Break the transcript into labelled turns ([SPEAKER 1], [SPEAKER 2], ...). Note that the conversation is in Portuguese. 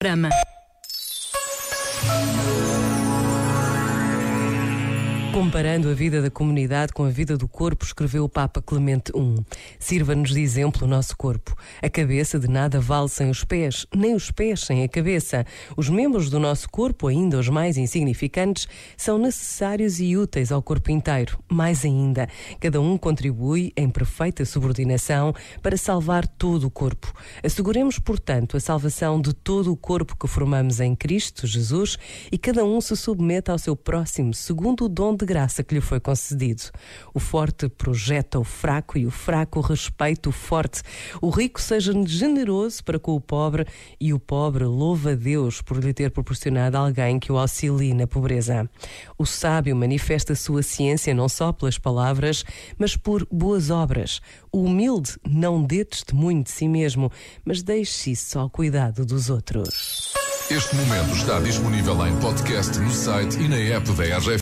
[SPEAKER 1] Programa.
[SPEAKER 2] Comparando a vida da comunidade com a vida do corpo, escreveu o Papa Clemente I. Sirva-nos de exemplo o nosso corpo. A cabeça de nada vale sem os pés, nem os pés sem a cabeça. Os membros do nosso corpo, ainda os mais insignificantes, são necessários e úteis ao corpo inteiro. Mais ainda, cada um contribui em perfeita subordinação para salvar todo o corpo. Asseguremos, portanto, a salvação de todo o corpo que formamos em Cristo Jesus e cada um se submeta ao seu próximo, segundo o dom de graça que lhe foi concedido. O forte projeta o fraco e o fraco respeita o forte. O rico seja generoso para com o pobre e o pobre louva a Deus por lhe ter proporcionado alguém que o auxilie na pobreza. O sábio manifesta sua ciência não só pelas palavras, mas por boas obras. O humilde não dê testemunho de si mesmo, mas deixe se ao cuidado dos outros.
[SPEAKER 3] Este momento está disponível em podcast no site e na app da RGF.